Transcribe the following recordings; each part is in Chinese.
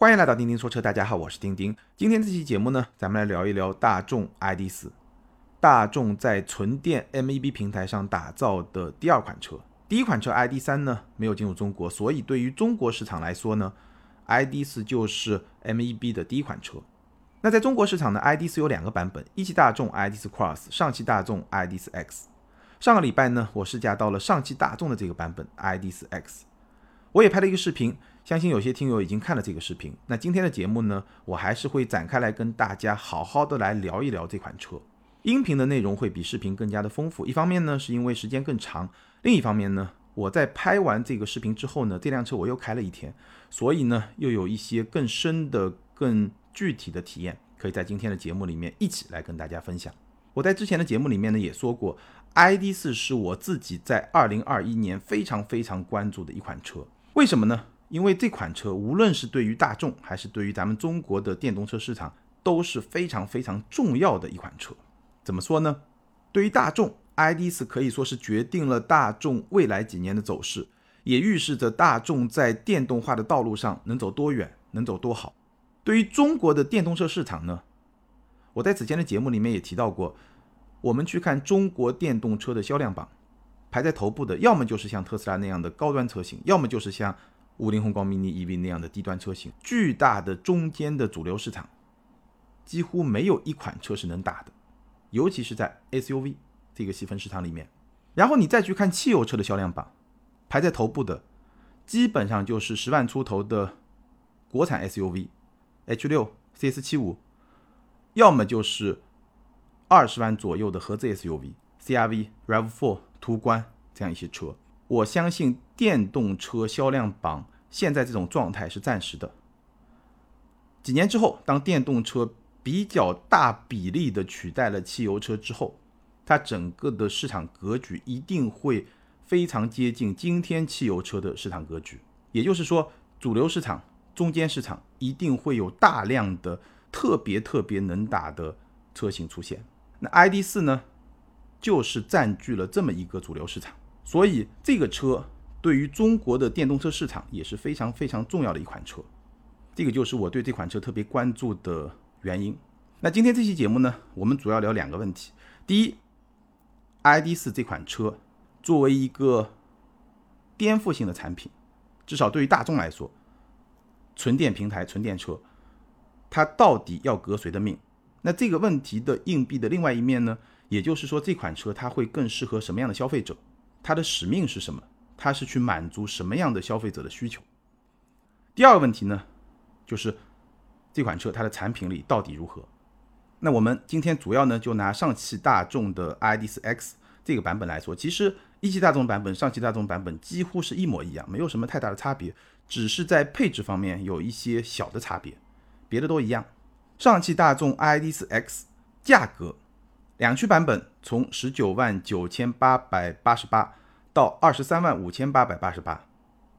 欢迎来到钉钉说车，大家好，我是钉钉。今天这期节目呢，咱们来聊一聊大众 ID.4，大众在纯电 MEB 平台上打造的第二款车。第一款车 ID.3 呢没有进入中国，所以对于中国市场来说呢，ID.4 就是 MEB 的第一款车。那在中国市场呢，ID.4 有两个版本，一汽大众 ID.4 Cross，上汽大众 ID.4 X。上个礼拜呢，我试驾到了上汽大众的这个版本 ID.4 X，我也拍了一个视频。相信有些听友已经看了这个视频。那今天的节目呢，我还是会展开来跟大家好好的来聊一聊这款车。音频的内容会比视频更加的丰富。一方面呢，是因为时间更长；另一方面呢，我在拍完这个视频之后呢，这辆车我又开了一天，所以呢，又有一些更深的、更具体的体验，可以在今天的节目里面一起来跟大家分享。我在之前的节目里面呢也说过，ID.4 是我自己在2021年非常非常关注的一款车。为什么呢？因为这款车无论是对于大众还是对于咱们中国的电动车市场都是非常非常重要的一款车。怎么说呢？对于大众，ID.4 可以说是决定了大众未来几年的走势，也预示着大众在电动化的道路上能走多远，能走多好。对于中国的电动车市场呢，我在此前的节目里面也提到过，我们去看中国电动车的销量榜，排在头部的，要么就是像特斯拉那样的高端车型，要么就是像。五菱宏光 mini EV 那样的低端车型，巨大的中间的主流市场，几乎没有一款车是能打的，尤其是在 SUV 这个细分市场里面。然后你再去看汽油车的销量榜，排在头部的，基本上就是十万出头的国产 SUV H 六、CS 七五，要么就是二十万左右的合资 SUV CRV、Rav4、途观这样一些车。我相信电动车销量榜现在这种状态是暂时的。几年之后，当电动车比较大比例的取代了汽油车之后，它整个的市场格局一定会非常接近今天汽油车的市场格局。也就是说，主流市场、中间市场一定会有大量的特别特别能打的车型出现。那 ID.4 呢，就是占据了这么一个主流市场。所以这个车对于中国的电动车市场也是非常非常重要的一款车，这个就是我对这款车特别关注的原因。那今天这期节目呢，我们主要聊两个问题。第一，ID.4 这款车作为一个颠覆性的产品，至少对于大众来说，纯电平台、纯电车，它到底要革谁的命？那这个问题的硬币的另外一面呢，也就是说这款车它会更适合什么样的消费者？它的使命是什么？它是去满足什么样的消费者的需求？第二个问题呢，就是这款车它的产品力到底如何？那我们今天主要呢就拿上汽大众的 ID.4 X 这个版本来说，其实一汽大众版本、上汽大众版本几乎是一模一样，没有什么太大的差别，只是在配置方面有一些小的差别，别的都一样。上汽大众 ID.4 X 价格。两驱版本从十九万九千八百八十八到二十三万五千八百八十八，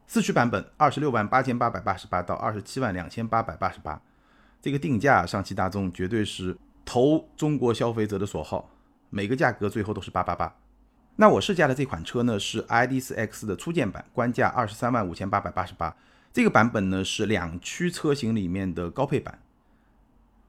四驱版本二十六万八千八百八十八到二十七万两千八百八十八，这个定价上汽大众绝对是投中国消费者的所好，每个价格最后都是八八八。那我试驾的这款车呢是 ID.4X 的初见版，官价二十三万五千八百八十八，这个版本呢是两驱车型里面的高配版。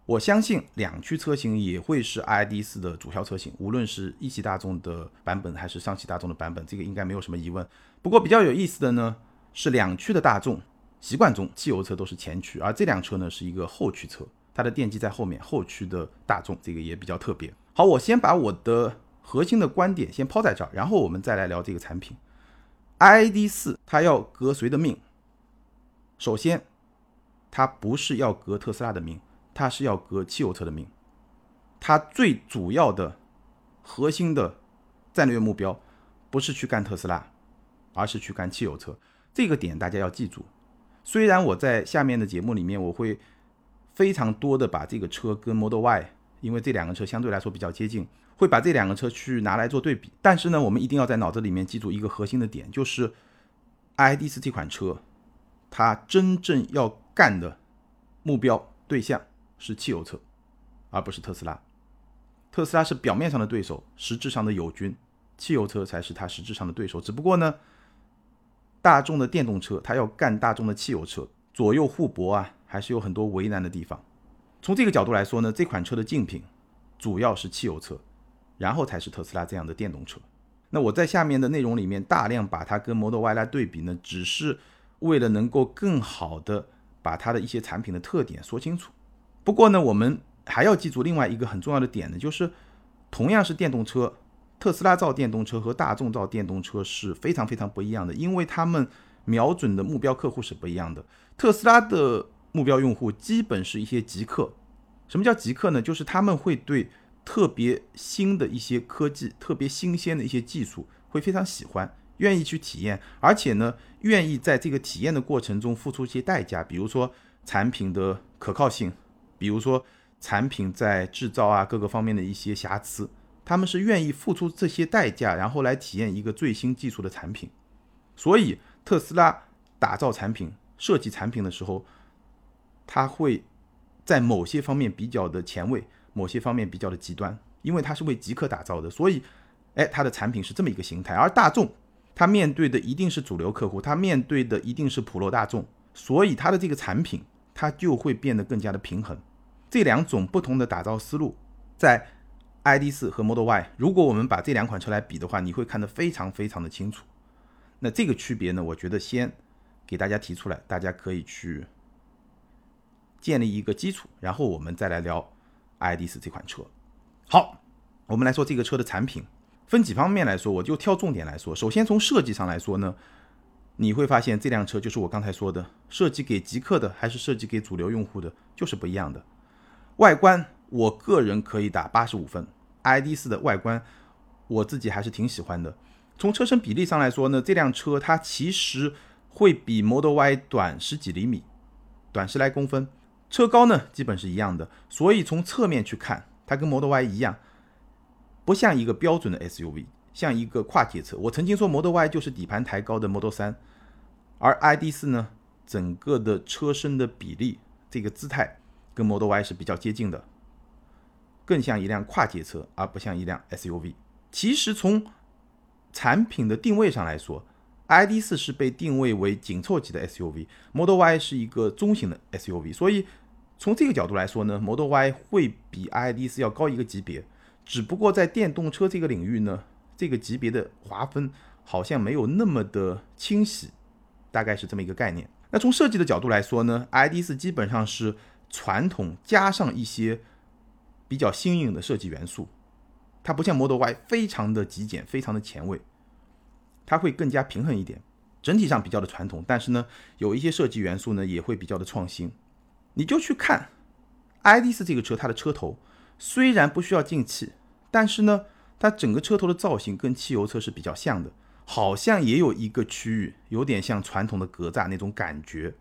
我相信两驱车型也会是 ID.4 的主销车型，无论是一汽大众的版本还是上汽大众的版本，这个应该没有什么疑问。不过比较有意思的呢，是两驱的大众习惯中汽油车都是前驱，而这辆车呢是一个后驱车，它的电机在后面。后驱的大众这个也比较特别。好，我先把我的核心的观点先抛在这儿，然后我们再来聊这个产品。ID.4 它要革谁的命？首先，它不是要革特斯拉的命。它是要革汽油车的命，它最主要的、核心的战略目标不是去干特斯拉，而是去干汽油车。这个点大家要记住。虽然我在下面的节目里面我会非常多的把这个车跟 Model Y，因为这两个车相对来说比较接近，会把这两个车去拿来做对比。但是呢，我们一定要在脑子里面记住一个核心的点，就是 ID.4 这款车，它真正要干的目标对象。是汽油车，而不是特斯拉。特斯拉是表面上的对手，实质上的友军。汽油车才是它实质上的对手。只不过呢，大众的电动车它要干大众的汽油车，左右互搏啊，还是有很多为难的地方。从这个角度来说呢，这款车的竞品主要是汽油车，然后才是特斯拉这样的电动车。那我在下面的内容里面大量把它跟 Model Y 来对比呢，只是为了能够更好的把它的一些产品的特点说清楚。不过呢，我们还要记住另外一个很重要的点呢，就是同样是电动车，特斯拉造电动车和大众造电动车是非常非常不一样的，因为他们瞄准的目标客户是不一样的。特斯拉的目标用户基本是一些极客，什么叫极客呢？就是他们会对。特别新的一些科技，特别新鲜的一些技术，会非常喜欢，愿意去体验，而且呢，愿意在这个体验的过程中付出一些代价，比如说产品的可靠性，比如说产品在制造啊各个方面的一些瑕疵，他们是愿意付出这些代价，然后来体验一个最新技术的产品。所以特斯拉打造产品、设计产品的时候，它会在某些方面比较的前卫。某些方面比较的极端，因为它是为极客打造的，所以，哎，它的产品是这么一个形态。而大众，它面对的一定是主流客户，它面对的一定是普罗大众，所以它的这个产品，它就会变得更加的平衡。这两种不同的打造思路，在 ID.4 和 Model Y，如果我们把这两款车来比的话，你会看得非常非常的清楚。那这个区别呢，我觉得先给大家提出来，大家可以去建立一个基础，然后我们再来聊。ID 四这款车，好，我们来说这个车的产品，分几方面来说，我就挑重点来说。首先从设计上来说呢，你会发现这辆车就是我刚才说的，设计给极客的还是设计给主流用户的，就是不一样的。外观，我个人可以打八十五分，ID 四的外观我自己还是挺喜欢的。从车身比例上来说呢，这辆车它其实会比 Model Y 短十几厘米，短十来公分。车高呢，基本是一样的，所以从侧面去看，它跟 Model Y 一样，不像一个标准的 SUV，像一个跨界车。我曾经说 Model Y 就是底盘抬高的 Model 3，而 ID.4 呢，整个的车身的比例，这个姿态跟 Model Y 是比较接近的，更像一辆跨界车，而不像一辆 SUV。其实从产品的定位上来说，ID.4 是被定位为紧凑级的 SUV，Model Y 是一个中型的 SUV，所以。从这个角度来说呢，Model Y 会比 ID.4 要高一个级别，只不过在电动车这个领域呢，这个级别的划分好像没有那么的清晰，大概是这么一个概念。那从设计的角度来说呢，ID.4 基本上是传统加上一些比较新颖的设计元素，它不像 Model Y 非常的极简，非常的前卫，它会更加平衡一点，整体上比较的传统，但是呢，有一些设计元素呢也会比较的创新。你就去看，ID.4 这个车，它的车头虽然不需要进气，但是呢，它整个车头的造型跟汽油车是比较像的，好像也有一个区域有点像传统的格栅那种感觉，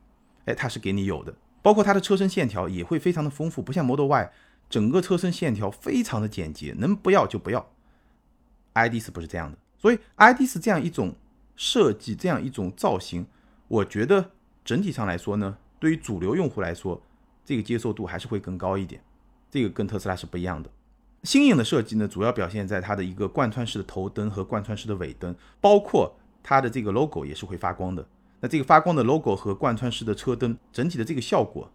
哎，它是给你有的。包括它的车身线条也会非常的丰富，不像 Model Y，整个车身线条非常的简洁，能不要就不要。ID.4 不是这样的，所以 ID.4 这样一种设计，这样一种造型，我觉得整体上来说呢。对于主流用户来说，这个接受度还是会更高一点。这个跟特斯拉是不一样的。新颖的设计呢，主要表现在它的一个贯穿式的头灯和贯穿式的尾灯，包括它的这个 logo 也是会发光的。那这个发光的 logo 和贯穿式的车灯，整体的这个效果，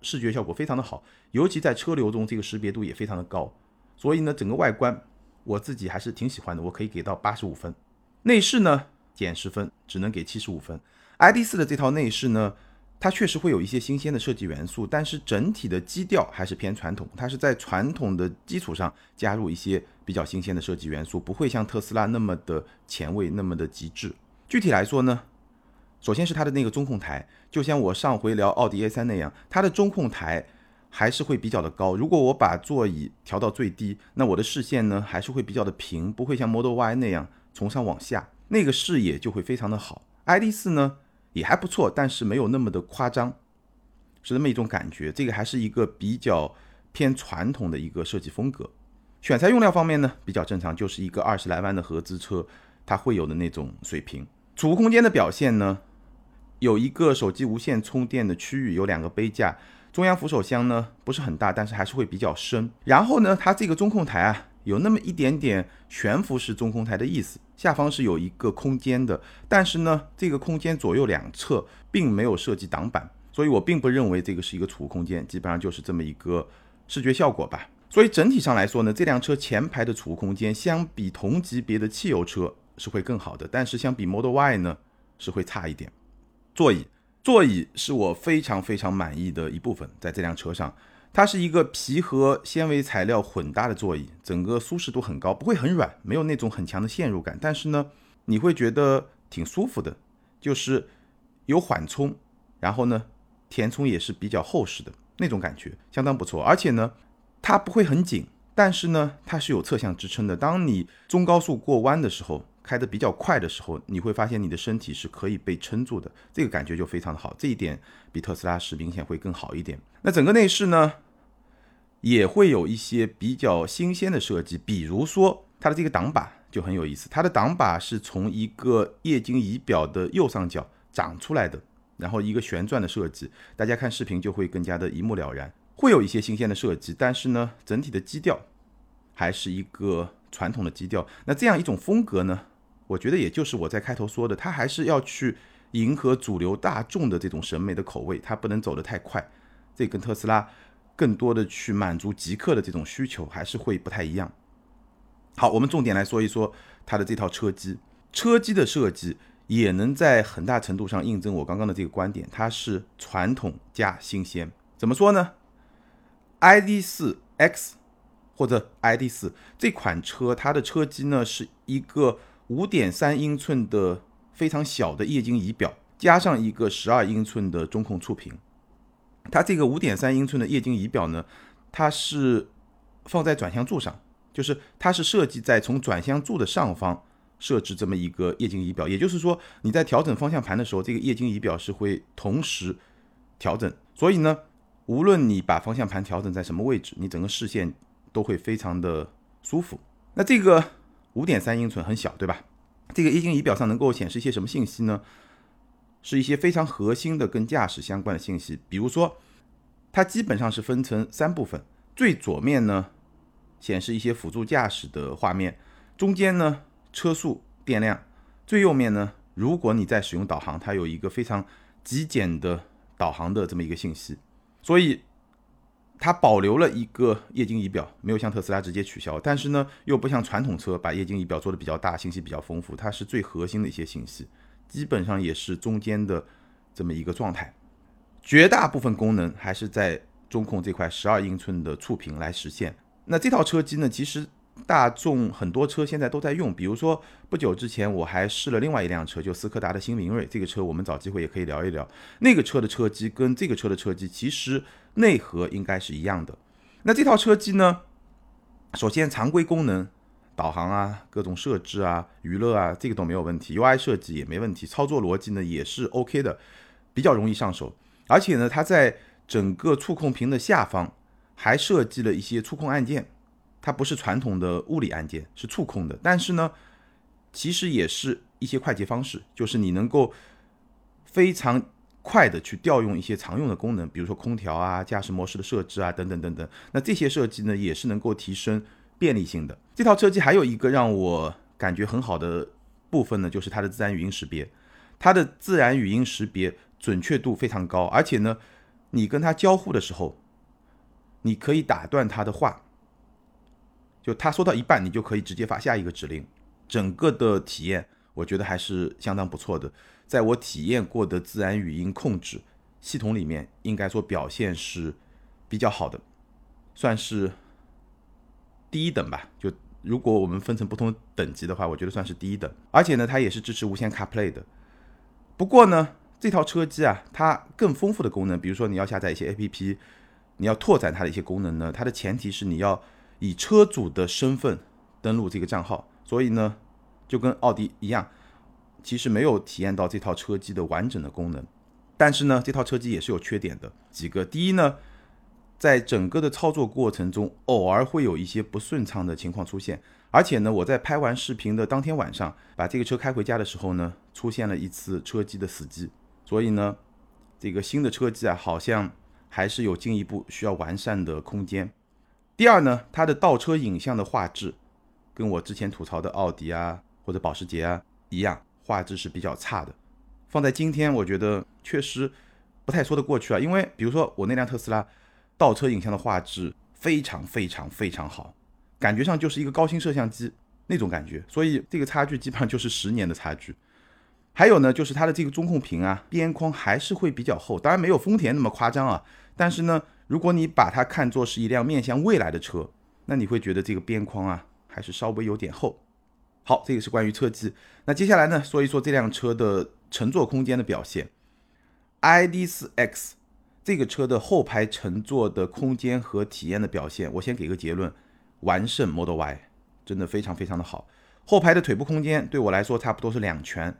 视觉效果非常的好，尤其在车流中，这个识别度也非常的高。所以呢，整个外观我自己还是挺喜欢的，我可以给到八十五分。内饰呢，减十分，只能给七十五分。ID.4 的这套内饰呢。它确实会有一些新鲜的设计元素，但是整体的基调还是偏传统。它是在传统的基础上加入一些比较新鲜的设计元素，不会像特斯拉那么的前卫，那么的极致。具体来说呢，首先是它的那个中控台，就像我上回聊奥迪 A3 那样，它的中控台还是会比较的高。如果我把座椅调到最低，那我的视线呢还是会比较的平，不会像 Model Y 那样从上往下，那个视野就会非常的好。ID.4 呢？也还不错，但是没有那么的夸张，是那么一种感觉。这个还是一个比较偏传统的一个设计风格。选材用料方面呢，比较正常，就是一个二十来万的合资车，它会有的那种水平。储物空间的表现呢，有一个手机无线充电的区域，有两个杯架，中央扶手箱呢不是很大，但是还是会比较深。然后呢，它这个中控台啊。有那么一点点悬浮式中控台的意思，下方是有一个空间的，但是呢，这个空间左右两侧并没有设计挡板，所以我并不认为这个是一个储物空间，基本上就是这么一个视觉效果吧。所以整体上来说呢，这辆车前排的储物空间相比同级别的汽油车是会更好的，但是相比 Model Y 呢是会差一点。座椅，座椅是我非常非常满意的一部分，在这辆车上，它是一个皮和纤维材料混搭的座椅，整个舒适度很高，不会很软，没有那种很强的陷入感，但是呢，你会觉得挺舒服的，就是有缓冲，然后呢。填充也是比较厚实的那种感觉，相当不错。而且呢，它不会很紧，但是呢，它是有侧向支撑的。当你中高速过弯的时候，开得比较快的时候，你会发现你的身体是可以被撑住的，这个感觉就非常的好。这一点比特斯拉是明显会更好一点。那整个内饰呢，也会有一些比较新鲜的设计，比如说它的这个挡把就很有意思，它的挡把是从一个液晶仪表的右上角长出来的。然后一个旋转的设计，大家看视频就会更加的一目了然。会有一些新鲜的设计，但是呢，整体的基调还是一个传统的基调。那这样一种风格呢，我觉得也就是我在开头说的，它还是要去迎合主流大众的这种审美的口味，它不能走得太快。这跟特斯拉更多的去满足极客的这种需求，还是会不太一样。好，我们重点来说一说它的这套车机，车机的设计。也能在很大程度上印证我刚刚的这个观点，它是传统加新鲜。怎么说呢？ID.4 X 或者 ID.4 这款车，它的车机呢是一个5.3英寸的非常小的液晶仪表，加上一个12英寸的中控触屏。它这个5.3英寸的液晶仪表呢，它是放在转向柱上，就是它是设计在从转向柱的上方。设置这么一个液晶仪表，也就是说你在调整方向盘的时候，这个液晶仪表是会同时调整。所以呢，无论你把方向盘调整在什么位置，你整个视线都会非常的舒服。那这个五点三英寸很小，对吧？这个液晶仪表上能够显示一些什么信息呢？是一些非常核心的跟驾驶相关的信息，比如说它基本上是分成三部分，最左面呢显示一些辅助驾驶的画面，中间呢。车速、电量，最右面呢？如果你在使用导航，它有一个非常极简的导航的这么一个信息，所以它保留了一个液晶仪表，没有像特斯拉直接取消。但是呢，又不像传统车把液晶仪表做的比较大，信息比较丰富。它是最核心的一些信息，基本上也是中间的这么一个状态。绝大部分功能还是在中控这块十二英寸的触屏来实现。那这套车机呢，其实。大众很多车现在都在用，比如说不久之前我还试了另外一辆车，就斯柯达的新明锐。这个车我们找机会也可以聊一聊。那个车的车机跟这个车的车机其实内核应该是一样的。那这套车机呢，首先常规功能，导航啊、各种设置啊、娱乐啊，这个都没有问题，UI 设计也没问题，操作逻辑呢也是 OK 的，比较容易上手。而且呢，它在整个触控屏的下方还设计了一些触控按键。它不是传统的物理按键，是触控的，但是呢，其实也是一些快捷方式，就是你能够非常快的去调用一些常用的功能，比如说空调啊、驾驶模式的设置啊等等等等。那这些设计呢，也是能够提升便利性的。这套车机还有一个让我感觉很好的部分呢，就是它的自然语音识别，它的自然语音识别准确度非常高，而且呢，你跟它交互的时候，你可以打断它的话。就他说到一半，你就可以直接发下一个指令，整个的体验我觉得还是相当不错的。在我体验过的自然语音控制系统里面，应该说表现是比较好的，算是第一等吧。就如果我们分成不同等级的话，我觉得算是第一等。而且呢，它也是支持无线 CarPlay 的。不过呢，这套车机啊，它更丰富的功能，比如说你要下载一些 APP，你要拓展它的一些功能呢，它的前提是你要。以车主的身份登录这个账号，所以呢，就跟奥迪一样，其实没有体验到这套车机的完整的功能。但是呢，这套车机也是有缺点的几个。第一呢，在整个的操作过程中，偶尔会有一些不顺畅的情况出现。而且呢，我在拍完视频的当天晚上，把这个车开回家的时候呢，出现了一次车机的死机。所以呢，这个新的车机啊，好像还是有进一步需要完善的空间。第二呢，它的倒车影像的画质，跟我之前吐槽的奥迪啊或者保时捷啊一样，画质是比较差的。放在今天，我觉得确实不太说得过去啊。因为比如说我那辆特斯拉倒车影像的画质非常非常非常好，感觉上就是一个高清摄像机那种感觉，所以这个差距基本上就是十年的差距。还有呢，就是它的这个中控屏啊，边框还是会比较厚，当然没有丰田那么夸张啊。但是呢，如果你把它看作是一辆面向未来的车，那你会觉得这个边框啊还是稍微有点厚。好，这个是关于车机。那接下来呢，说一说这辆车的乘坐空间的表现。ID.4X 这个车的后排乘坐的空间和体验的表现，我先给个结论，完胜 Model Y，真的非常非常的好。后排的腿部空间对我来说差不多是两拳。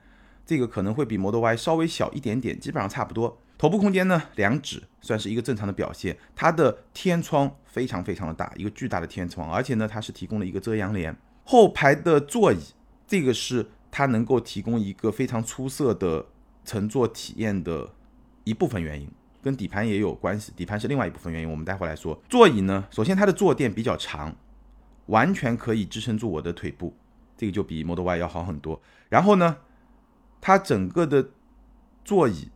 这个可能会比 Model Y 稍微小一点点，基本上差不多。头部空间呢，两指算是一个正常的表现。它的天窗非常非常的大，一个巨大的天窗，而且呢，它是提供了一个遮阳帘。后排的座椅，这个是它能够提供一个非常出色的乘坐体验的一部分原因，跟底盘也有关系。底盘是另外一部分原因，我们待会来说。座椅呢，首先它的坐垫比较长，完全可以支撑住我的腿部，这个就比 Model Y 要好很多。然后呢？它整个的座椅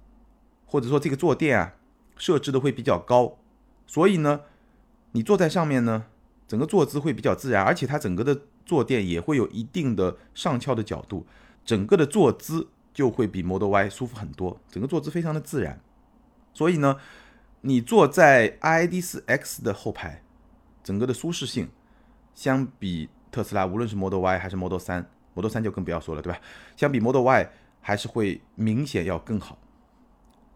或者说这个坐垫啊，设置的会比较高，所以呢，你坐在上面呢，整个坐姿会比较自然，而且它整个的坐垫也会有一定的上翘的角度，整个的坐姿就会比 Model Y 舒服很多，整个坐姿非常的自然。所以呢，你坐在 ID.4X 的后排，整个的舒适性相比特斯拉，无论是 Model Y 还是 Model 3，Model 3就更不要说了，对吧？相比 Model Y。还是会明显要更好。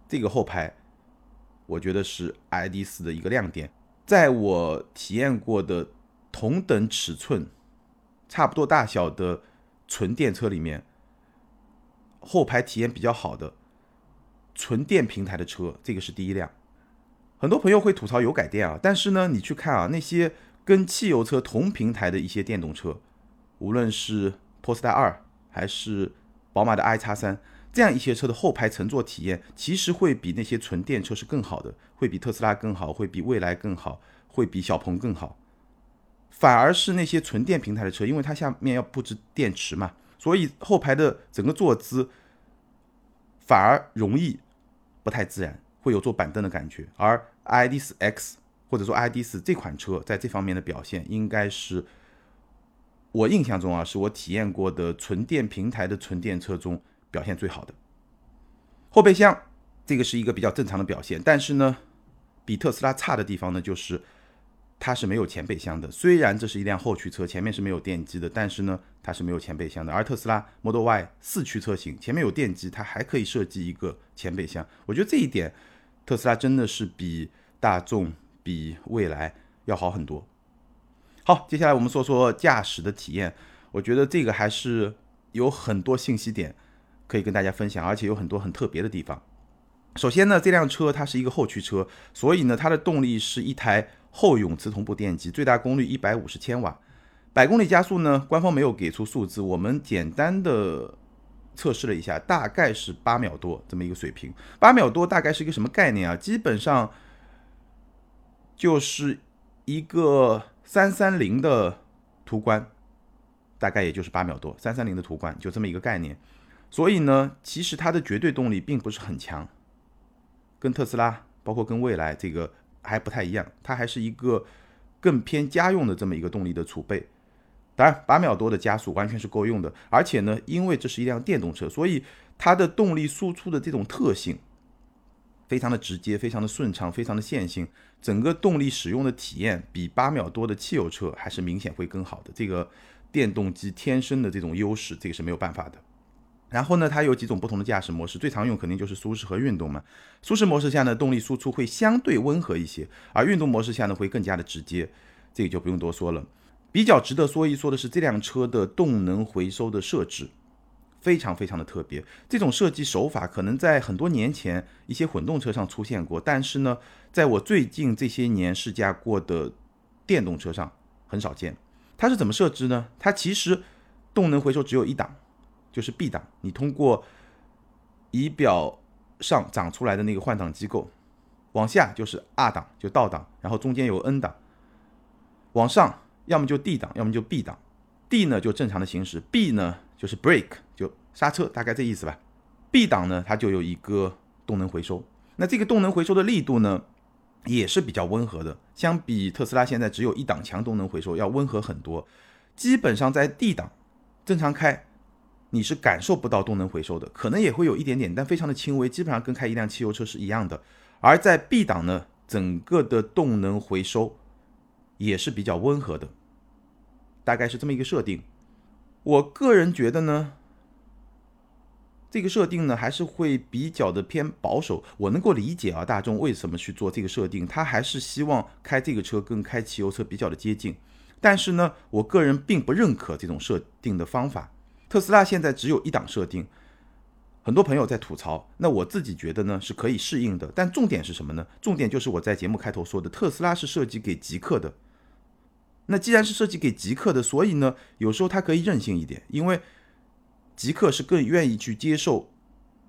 这个后排，我觉得是 ID 四的一个亮点。在我体验过的同等尺寸、差不多大小的纯电车里面，后排体验比较好的纯电平台的车，这个是第一辆。很多朋友会吐槽油改电啊，但是呢，你去看啊，那些跟汽油车同平台的一些电动车，无论是 Polestar 二还是宝马的 i 叉三这样一些车的后排乘坐体验，其实会比那些纯电车是更好的，会比特斯拉更好，会比蔚来更好，会比小鹏更好。反而是那些纯电平台的车，因为它下面要布置电池嘛，所以后排的整个坐姿反而容易不太自然，会有坐板凳的感觉。而 ID.4X 或者说 ID.4 这款车在这方面的表现，应该是。我印象中啊，是我体验过的纯电平台的纯电车中表现最好的。后备箱这个是一个比较正常的表现，但是呢，比特斯拉差的地方呢，就是它是没有前备箱的。虽然这是一辆后驱车，前面是没有电机的，但是呢，它是没有前备箱的。而特斯拉 Model Y 四驱车型前面有电机，它还可以设计一个前备箱。我觉得这一点，特斯拉真的是比大众、比蔚来要好很多。好，接下来我们说说驾驶的体验。我觉得这个还是有很多信息点可以跟大家分享，而且有很多很特别的地方。首先呢，这辆车它是一个后驱车，所以呢，它的动力是一台后永磁同步电机，最大功率一百五十千瓦，百公里加速呢，官方没有给出数字，我们简单的测试了一下，大概是八秒多这么一个水平。八秒多大概是一个什么概念啊？基本上就是一个。三三零的途观大概也就是八秒多，三三零的途观就这么一个概念。所以呢，其实它的绝对动力并不是很强，跟特斯拉包括跟蔚来这个还不太一样，它还是一个更偏家用的这么一个动力的储备。当然，八秒多的加速完全是够用的，而且呢，因为这是一辆电动车，所以它的动力输出的这种特性。非常的直接，非常的顺畅，非常的线性，整个动力使用的体验比八秒多的汽油车还是明显会更好的。这个电动机天生的这种优势，这个是没有办法的。然后呢，它有几种不同的驾驶模式，最常用肯定就是舒适和运动嘛。舒适模式下呢，动力输出会相对温和一些，而运动模式下呢，会更加的直接。这个就不用多说了。比较值得说一说的是这辆车的动能回收的设置。非常非常的特别，这种设计手法可能在很多年前一些混动车上出现过，但是呢，在我最近这些年试驾过的电动车上很少见。它是怎么设置呢？它其实动能回收只有一档，就是 B 档。你通过仪表上长出来的那个换挡机构，往下就是 R 档，就倒档，然后中间有 N 档，往上要么就 D 档，要么就 B 档。D 呢就正常的行驶，B 呢就是 break 就刹车，大概这意思吧。B 档呢它就有一个动能回收。那这个动能回收的力度呢，也是比较温和的，相比特斯拉现在只有一档强动能回收要温和很多。基本上在 D 档正常开，你是感受不到动能回收的，可能也会有一点点，但非常的轻微，基本上跟开一辆汽油车是一样的。而在 B 档呢，整个的动能回收也是比较温和的，大概是这么一个设定。我个人觉得呢。这个设定呢，还是会比较的偏保守。我能够理解啊，大众为什么去做这个设定，他还是希望开这个车跟开汽油车比较的接近。但是呢，我个人并不认可这种设定的方法。特斯拉现在只有一档设定，很多朋友在吐槽，那我自己觉得呢是可以适应的。但重点是什么呢？重点就是我在节目开头说的，特斯拉是设计给极客的。那既然是设计给极客的，所以呢，有时候它可以任性一点，因为。极客是更愿意去接受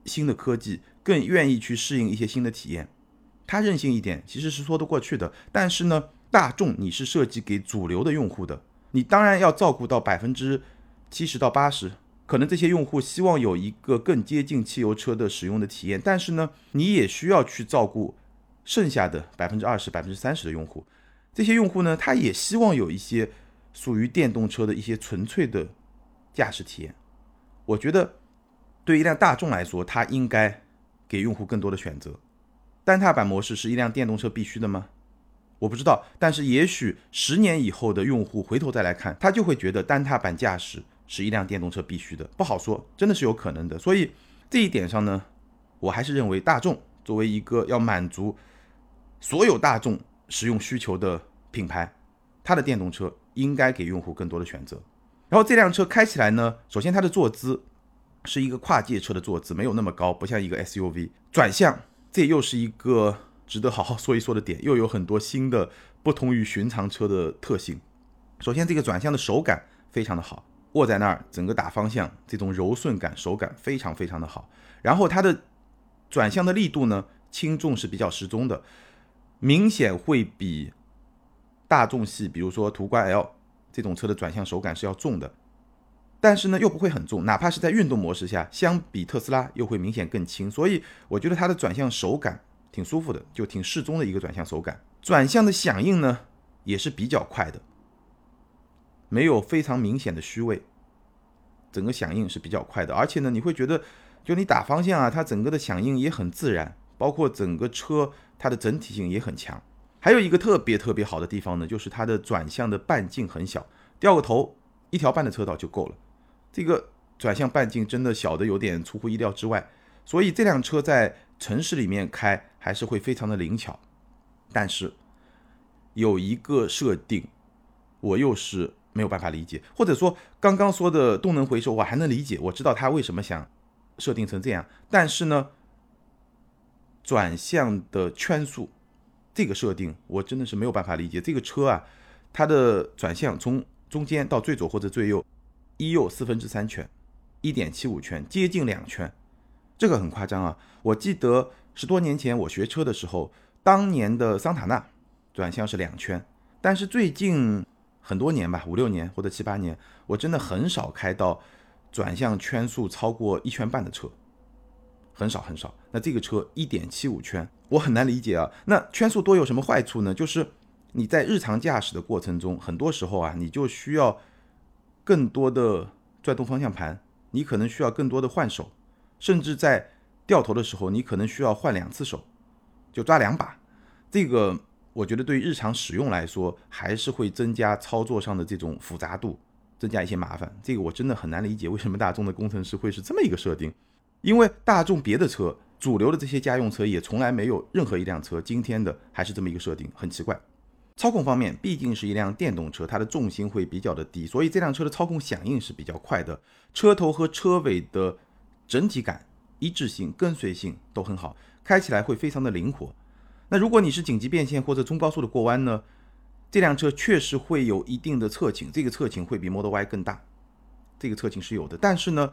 新的科技，更愿意去适应一些新的体验。他任性一点其实是说得过去的。但是呢，大众你是设计给主流的用户的，你当然要照顾到百分之七十到八十，可能这些用户希望有一个更接近汽油车的使用的体验。但是呢，你也需要去照顾剩下的百分之二十、百分之三十的用户。这些用户呢，他也希望有一些属于电动车的一些纯粹的驾驶体验。我觉得，对一辆大众来说，它应该给用户更多的选择。单踏板模式是一辆电动车必须的吗？我不知道。但是也许十年以后的用户回头再来看，他就会觉得单踏板驾驶是一辆电动车必须的。不好说，真的是有可能的。所以这一点上呢，我还是认为大众作为一个要满足所有大众使用需求的品牌，它的电动车应该给用户更多的选择。然后这辆车开起来呢，首先它的坐姿是一个跨界车的坐姿，没有那么高，不像一个 SUV。转向，这又是一个值得好好说一说的点，又有很多新的不同于寻常车的特性。首先，这个转向的手感非常的好，握在那儿，整个打方向这种柔顺感、手感非常非常的好。然后它的转向的力度呢，轻重是比较适中的，明显会比大众系，比如说途观 L。这种车的转向手感是要重的，但是呢又不会很重，哪怕是在运动模式下，相比特斯拉又会明显更轻，所以我觉得它的转向手感挺舒服的，就挺适中的一个转向手感。转向的响应呢也是比较快的，没有非常明显的虚位，整个响应是比较快的，而且呢你会觉得就你打方向啊，它整个的响应也很自然，包括整个车它的整体性也很强。还有一个特别特别好的地方呢，就是它的转向的半径很小，掉个头一条半的车道就够了。这个转向半径真的小的有点出乎意料之外，所以这辆车在城市里面开还是会非常的灵巧。但是有一个设定，我又是没有办法理解，或者说刚刚说的动能回收我还能理解，我知道他为什么想设定成这样，但是呢，转向的圈数。这个设定我真的是没有办法理解。这个车啊，它的转向从中间到最左或者最右，一右四分之三圈，一点七五圈，接近两圈，这个很夸张啊！我记得十多年前我学车的时候，当年的桑塔纳转向是两圈，但是最近很多年吧，五六年或者七八年，我真的很少开到转向圈数超过一圈半的车。很少很少，那这个车一点七五圈，我很难理解啊。那圈数多有什么坏处呢？就是你在日常驾驶的过程中，很多时候啊，你就需要更多的转动方向盘，你可能需要更多的换手，甚至在掉头的时候，你可能需要换两次手，就抓两把。这个我觉得对于日常使用来说，还是会增加操作上的这种复杂度，增加一些麻烦。这个我真的很难理解，为什么大众的工程师会是这么一个设定。因为大众别的车，主流的这些家用车也从来没有任何一辆车今天的还是这么一个设定，很奇怪。操控方面，毕竟是一辆电动车，它的重心会比较的低，所以这辆车的操控响应是比较快的，车头和车尾的整体感、一致性、跟随性都很好，开起来会非常的灵活。那如果你是紧急变线或者中高速的过弯呢，这辆车确实会有一定的侧倾，这个侧倾会比 Model Y 更大，这个侧倾是有的，但是呢。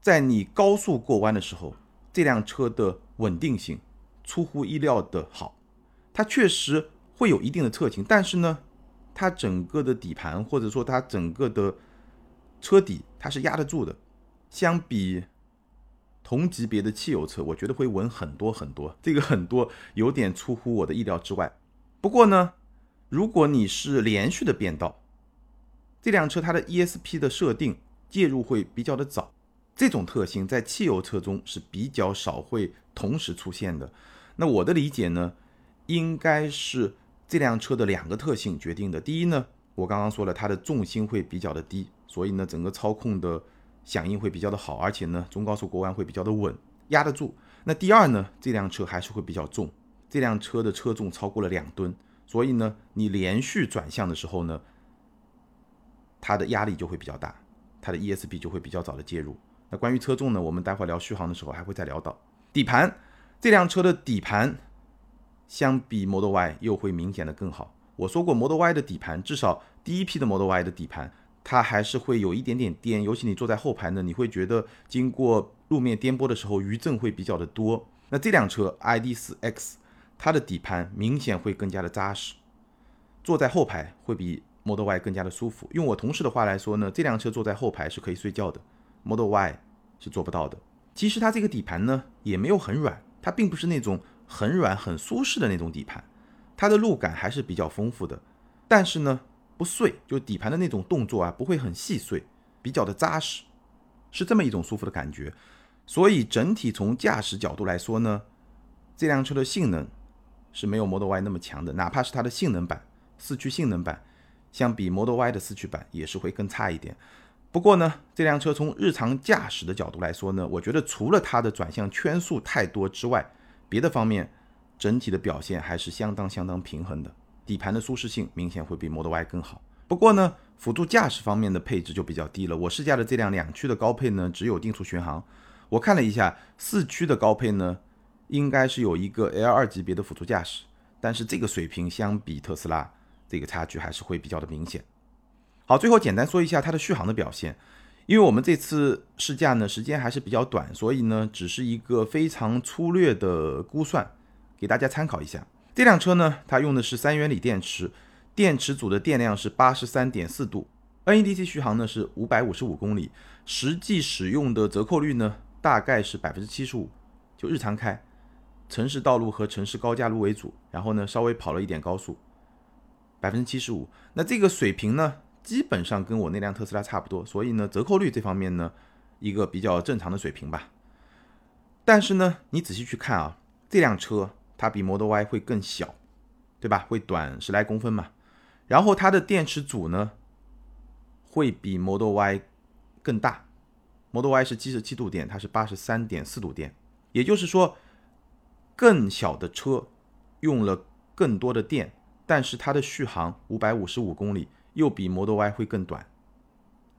在你高速过弯的时候，这辆车的稳定性出乎意料的好。它确实会有一定的侧倾，但是呢，它整个的底盘或者说它整个的车底它是压得住的。相比同级别的汽油车，我觉得会稳很多很多。这个很多有点出乎我的意料之外。不过呢，如果你是连续的变道，这辆车它的 ESP 的设定介入会比较的早，这种特性在汽油车中是比较少会同时出现的。那我的理解呢，应该是这辆车的两个特性决定的。第一呢，我刚刚说了，它的重心会比较的低，所以呢，整个操控的响应会比较的好，而且呢，中高速过弯会比较的稳，压得住。那第二呢，这辆车还是会比较重，这辆车的车重超过了两吨，所以呢，你连续转向的时候呢。它的压力就会比较大，它的 ESP 就会比较早的介入。那关于车重呢，我们待会聊续航的时候还会再聊到。底盘，这辆车的底盘相比 Model Y 又会明显的更好。我说过，Model Y 的底盘，至少第一批的 Model Y 的底盘，它还是会有一点点颠，尤其你坐在后排呢，你会觉得经过路面颠簸的时候，余震会比较的多。那这辆车 ID.4X，它的底盘明显会更加的扎实，坐在后排会比。Model Y 更加的舒服。用我同事的话来说呢，这辆车坐在后排是可以睡觉的，Model Y 是做不到的。其实它这个底盘呢也没有很软，它并不是那种很软很舒适的那种底盘，它的路感还是比较丰富的。但是呢不碎，就底盘的那种动作啊不会很细碎，比较的扎实，是这么一种舒服的感觉。所以整体从驾驶角度来说呢，这辆车的性能是没有 Model Y 那么强的，哪怕是它的性能版四驱性能版。相比 Model Y 的四驱版也是会更差一点。不过呢，这辆车从日常驾驶的角度来说呢，我觉得除了它的转向圈数太多之外，别的方面整体的表现还是相当相当平衡的。底盘的舒适性明显会比 Model Y 更好。不过呢，辅助驾驶方面的配置就比较低了。我试驾的这辆两驱的高配呢，只有定速巡航。我看了一下四驱的高配呢，应该是有一个 L2 级别的辅助驾驶，但是这个水平相比特斯拉。这个差距还是会比较的明显。好，最后简单说一下它的续航的表现，因为我们这次试驾呢时间还是比较短，所以呢只是一个非常粗略的估算，给大家参考一下。这辆车呢，它用的是三元锂电池，电池组的电量是八十三点四度，NEDC 续航呢是五百五十五公里，实际使用的折扣率呢大概是百分之七十五，就日常开，城市道路和城市高架路为主，然后呢稍微跑了一点高速。百分之七十五，那这个水平呢，基本上跟我那辆特斯拉差不多，所以呢，折扣率这方面呢，一个比较正常的水平吧。但是呢，你仔细去看啊，这辆车它比 Model Y 会更小，对吧？会短十来公分嘛。然后它的电池组呢，会比 Model Y 更大。Model Y 是七十七度电，它是八十三点四度电，也就是说，更小的车用了更多的电。但是它的续航五百五十五公里又比 Model Y 会更短，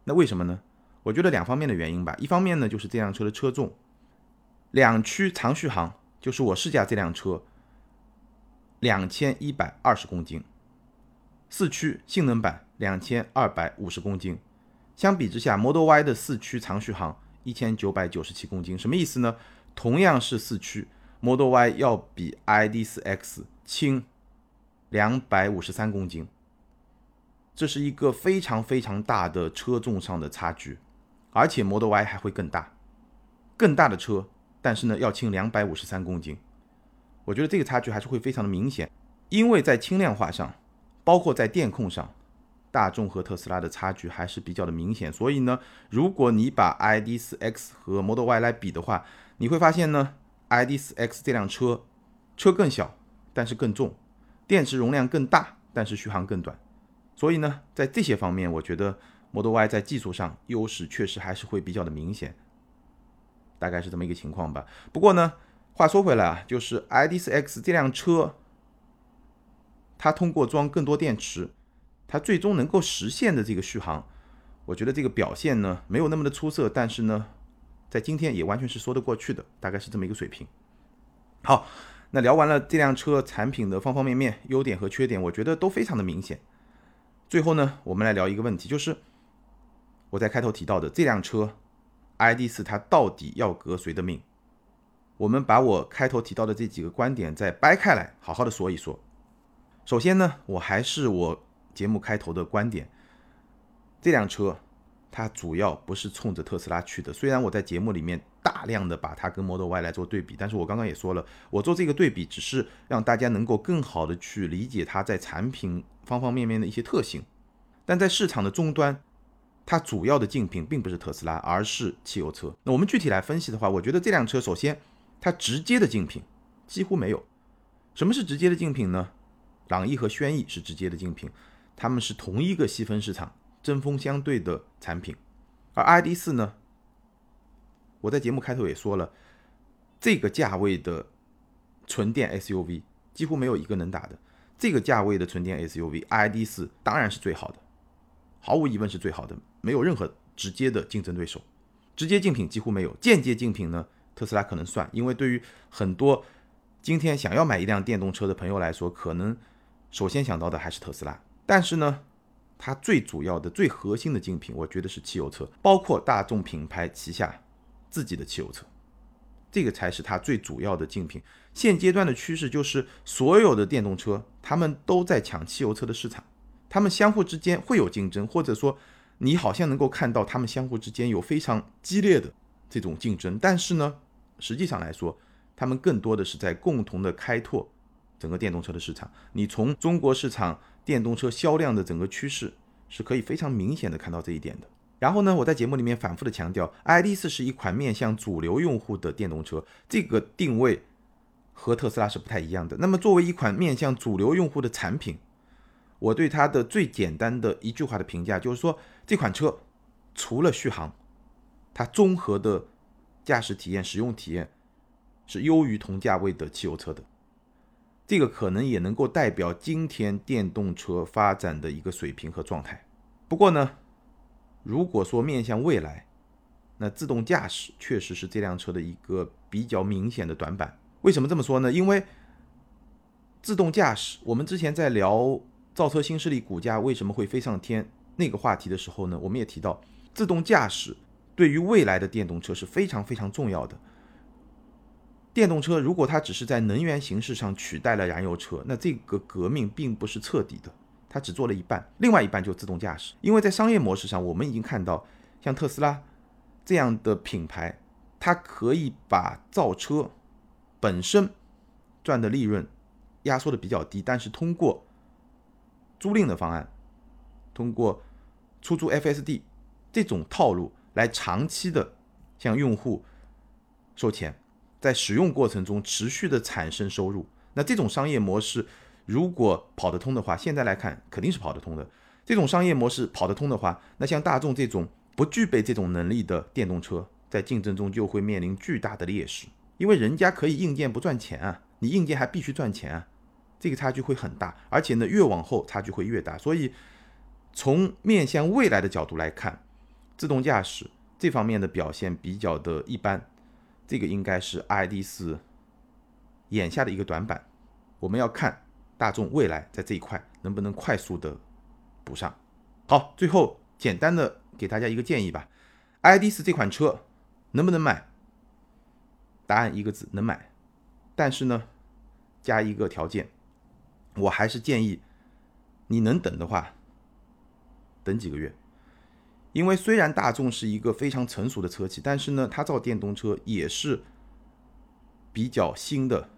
那为什么呢？我觉得两方面的原因吧。一方面呢，就是这辆车的车重，两驱长续航就是我试驾这辆车两千一百二十公斤，四驱性能版两千二百五十公斤，相比之下，Model Y 的四驱长续航一千九百九十七公斤，什么意思呢？同样是四驱，Model Y 要比 ID.4X 轻。两百五十三公斤，这是一个非常非常大的车重上的差距，而且 Model Y 还会更大，更大的车，但是呢要轻两百五十三公斤，我觉得这个差距还是会非常的明显，因为在轻量化上，包括在电控上，大众和特斯拉的差距还是比较的明显，所以呢，如果你把 ID.4X 和 Model Y 来比的话，你会发现呢，ID.4X 这辆车车更小，但是更重。电池容量更大，但是续航更短，所以呢，在这些方面，我觉得 Model Y 在技术上优势确实还是会比较的明显，大概是这么一个情况吧。不过呢，话说回来啊，就是 ID.4X 这辆车，它通过装更多电池，它最终能够实现的这个续航，我觉得这个表现呢没有那么的出色，但是呢，在今天也完全是说得过去的，大概是这么一个水平。好。那聊完了这辆车产品的方方面面、优点和缺点，我觉得都非常的明显。最后呢，我们来聊一个问题，就是我在开头提到的这辆车 ID.4 它到底要革谁的命？我们把我开头提到的这几个观点再掰开来，好好的说一说。首先呢，我还是我节目开头的观点，这辆车它主要不是冲着特斯拉去的。虽然我在节目里面大量的把它跟 Model Y 来做对比，但是我刚刚也说了，我做这个对比只是让大家能够更好的去理解它在产品方方面面的一些特性。但在市场的终端，它主要的竞品并不是特斯拉，而是汽油车。那我们具体来分析的话，我觉得这辆车首先它直接的竞品几乎没有。什么是直接的竞品呢？朗逸和轩逸是直接的竞品，他们是同一个细分市场。针锋相对的产品，而 ID 四呢？我在节目开头也说了，这个价位的纯电 SUV 几乎没有一个能打的。这个价位的纯电 SUV，ID 四当然是最好的，毫无疑问是最好的，没有任何直接的竞争对手。直接竞品几乎没有，间接竞品呢？特斯拉可能算，因为对于很多今天想要买一辆电动车的朋友来说，可能首先想到的还是特斯拉。但是呢？它最主要的、最核心的竞品，我觉得是汽油车，包括大众品牌旗下自己的汽油车，这个才是它最主要的竞品。现阶段的趋势就是，所有的电动车，他们都在抢汽油车的市场，他们相互之间会有竞争，或者说你好像能够看到他们相互之间有非常激烈的这种竞争。但是呢，实际上来说，他们更多的是在共同的开拓整个电动车的市场。你从中国市场。电动车销量的整个趋势是可以非常明显的看到这一点的。然后呢，我在节目里面反复的强调，ID.4 是一款面向主流用户的电动车，这个定位和特斯拉是不太一样的。那么作为一款面向主流用户的产品，我对它的最简单的一句话的评价就是说，这款车除了续航，它综合的驾驶体验、使用体验是优于同价位的汽油车的。这个可能也能够代表今天电动车发展的一个水平和状态。不过呢，如果说面向未来，那自动驾驶确实是这辆车的一个比较明显的短板。为什么这么说呢？因为自动驾驶，我们之前在聊造车新势力股价为什么会飞上天那个话题的时候呢，我们也提到，自动驾驶对于未来的电动车是非常非常重要的。电动车如果它只是在能源形式上取代了燃油车，那这个革命并不是彻底的，它只做了一半，另外一半就自动驾驶。因为在商业模式上，我们已经看到，像特斯拉这样的品牌，它可以把造车本身赚的利润压缩的比较低，但是通过租赁的方案，通过出租 FSD 这种套路来长期的向用户收钱。在使用过程中持续的产生收入，那这种商业模式如果跑得通的话，现在来看肯定是跑得通的。这种商业模式跑得通的话，那像大众这种不具备这种能力的电动车，在竞争中就会面临巨大的劣势，因为人家可以硬件不赚钱啊，你硬件还必须赚钱啊，这个差距会很大，而且呢越往后差距会越大。所以从面向未来的角度来看，自动驾驶这方面的表现比较的一般。这个应该是 ID 四眼下的一个短板，我们要看大众未来在这一块能不能快速的补上。好，最后简单的给大家一个建议吧，ID 四这款车能不能买？答案一个字，能买。但是呢，加一个条件，我还是建议你能等的话，等几个月。因为虽然大众是一个非常成熟的车企，但是呢，它造电动车也是比较新的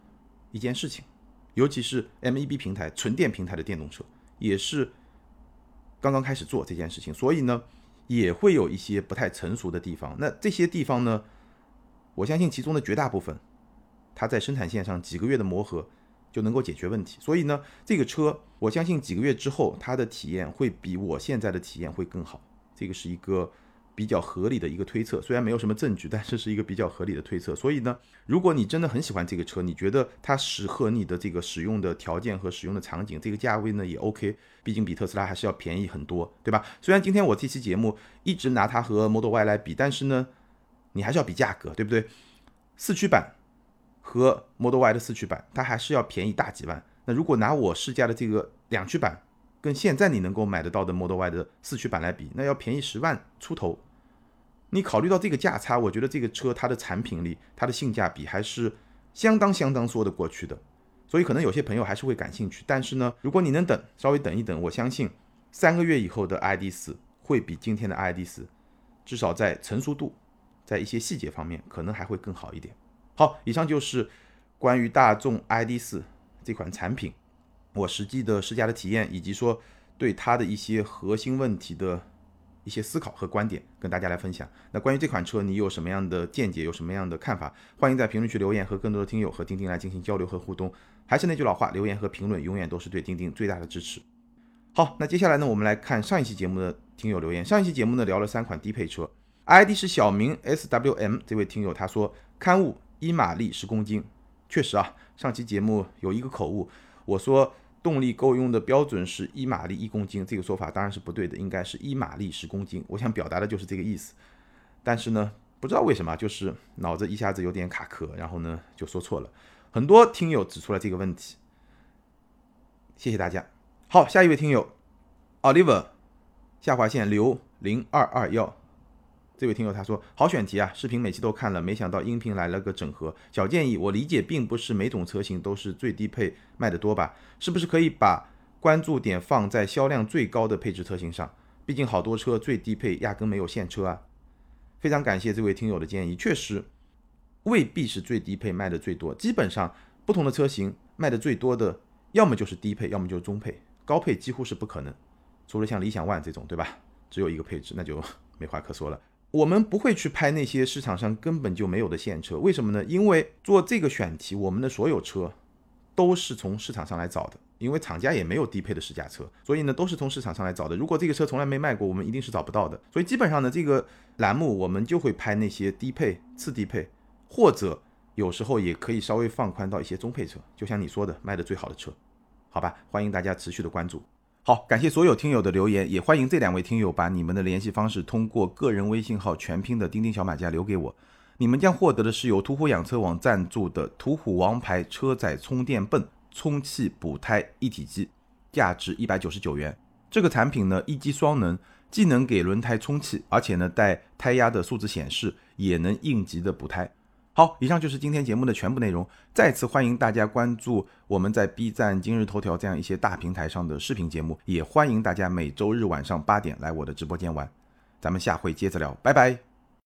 一件事情，尤其是 MEB 平台纯电平台的电动车也是刚刚开始做这件事情，所以呢，也会有一些不太成熟的地方。那这些地方呢，我相信其中的绝大部分，它在生产线上几个月的磨合就能够解决问题。所以呢，这个车我相信几个月之后，它的体验会比我现在的体验会更好。这个是一个比较合理的一个推测，虽然没有什么证据，但是是一个比较合理的推测。所以呢，如果你真的很喜欢这个车，你觉得它适合你的这个使用的条件和使用的场景，这个价位呢也 OK，毕竟比特斯拉还是要便宜很多，对吧？虽然今天我这期节目一直拿它和 Model Y 来比，但是呢，你还是要比价格，对不对？四驱版和 Model Y 的四驱版，它还是要便宜大几万。那如果拿我试驾的这个两驱版，跟现在你能够买得到的 Model Y 的四驱版来比，那要便宜十万出头。你考虑到这个价差，我觉得这个车它的产品力、它的性价比还是相当相当说得过去的。所以可能有些朋友还是会感兴趣。但是呢，如果你能等，稍微等一等，我相信三个月以后的 ID 四会比今天的 ID 四至少在成熟度，在一些细节方面可能还会更好一点。好，以上就是关于大众 ID 四这款产品我实际的试驾的体验，以及说对它的一些核心问题的。一些思考和观点跟大家来分享。那关于这款车，你有什么样的见解，有什么样的看法？欢迎在评论区留言，和更多的听友和钉钉来进行交流和互动。还是那句老话，留言和评论永远都是对钉钉最大的支持。好，那接下来呢，我们来看上一期节目的听友留言。上一期节目呢，聊了三款低配车，ID 是小明 SWM 这位听友他说，刊物一马力十公斤，确实啊，上期节目有一个口误，我说。动力够用的标准是一马力一公斤，这个说法当然是不对的，应该是一马力十公斤。我想表达的就是这个意思，但是呢，不知道为什么，就是脑子一下子有点卡壳，然后呢就说错了。很多听友指出了这个问题，谢谢大家。好，下一位听友，Oliver 下划线刘零二二幺。这位听友他说：“好选题啊，视频每期都看了，没想到音频来了个整合。小建议，我理解并不是每种车型都是最低配卖得多吧？是不是可以把关注点放在销量最高的配置车型上？毕竟好多车最低配压根没有现车啊。”非常感谢这位听友的建议，确实未必是最低配卖的最多。基本上不同的车型卖的最多的，要么就是低配，要么就是中配，高配几乎是不可能。除了像理想 ONE 这种，对吧？只有一个配置，那就 没话可说了。我们不会去拍那些市场上根本就没有的现车，为什么呢？因为做这个选题，我们的所有车都是从市场上来找的，因为厂家也没有低配的试驾车，所以呢都是从市场上来找的。如果这个车从来没卖过，我们一定是找不到的。所以基本上呢，这个栏目我们就会拍那些低配、次低配，或者有时候也可以稍微放宽到一些中配车，就像你说的，卖的最好的车，好吧？欢迎大家持续的关注。好，感谢所有听友的留言，也欢迎这两位听友把你们的联系方式通过个人微信号全拼的钉钉小马甲留给我，你们将获得的是由途虎养车网赞助的途虎王牌车载充电泵充气补胎一体机，价值一百九十九元。这个产品呢，一机双能，既能给轮胎充气，而且呢带胎压的数字显示，也能应急的补胎。好，以上就是今天节目的全部内容。再次欢迎大家关注我们在 B 站、今日头条这样一些大平台上的视频节目，也欢迎大家每周日晚上八点来我的直播间玩。咱们下回接着聊，拜拜。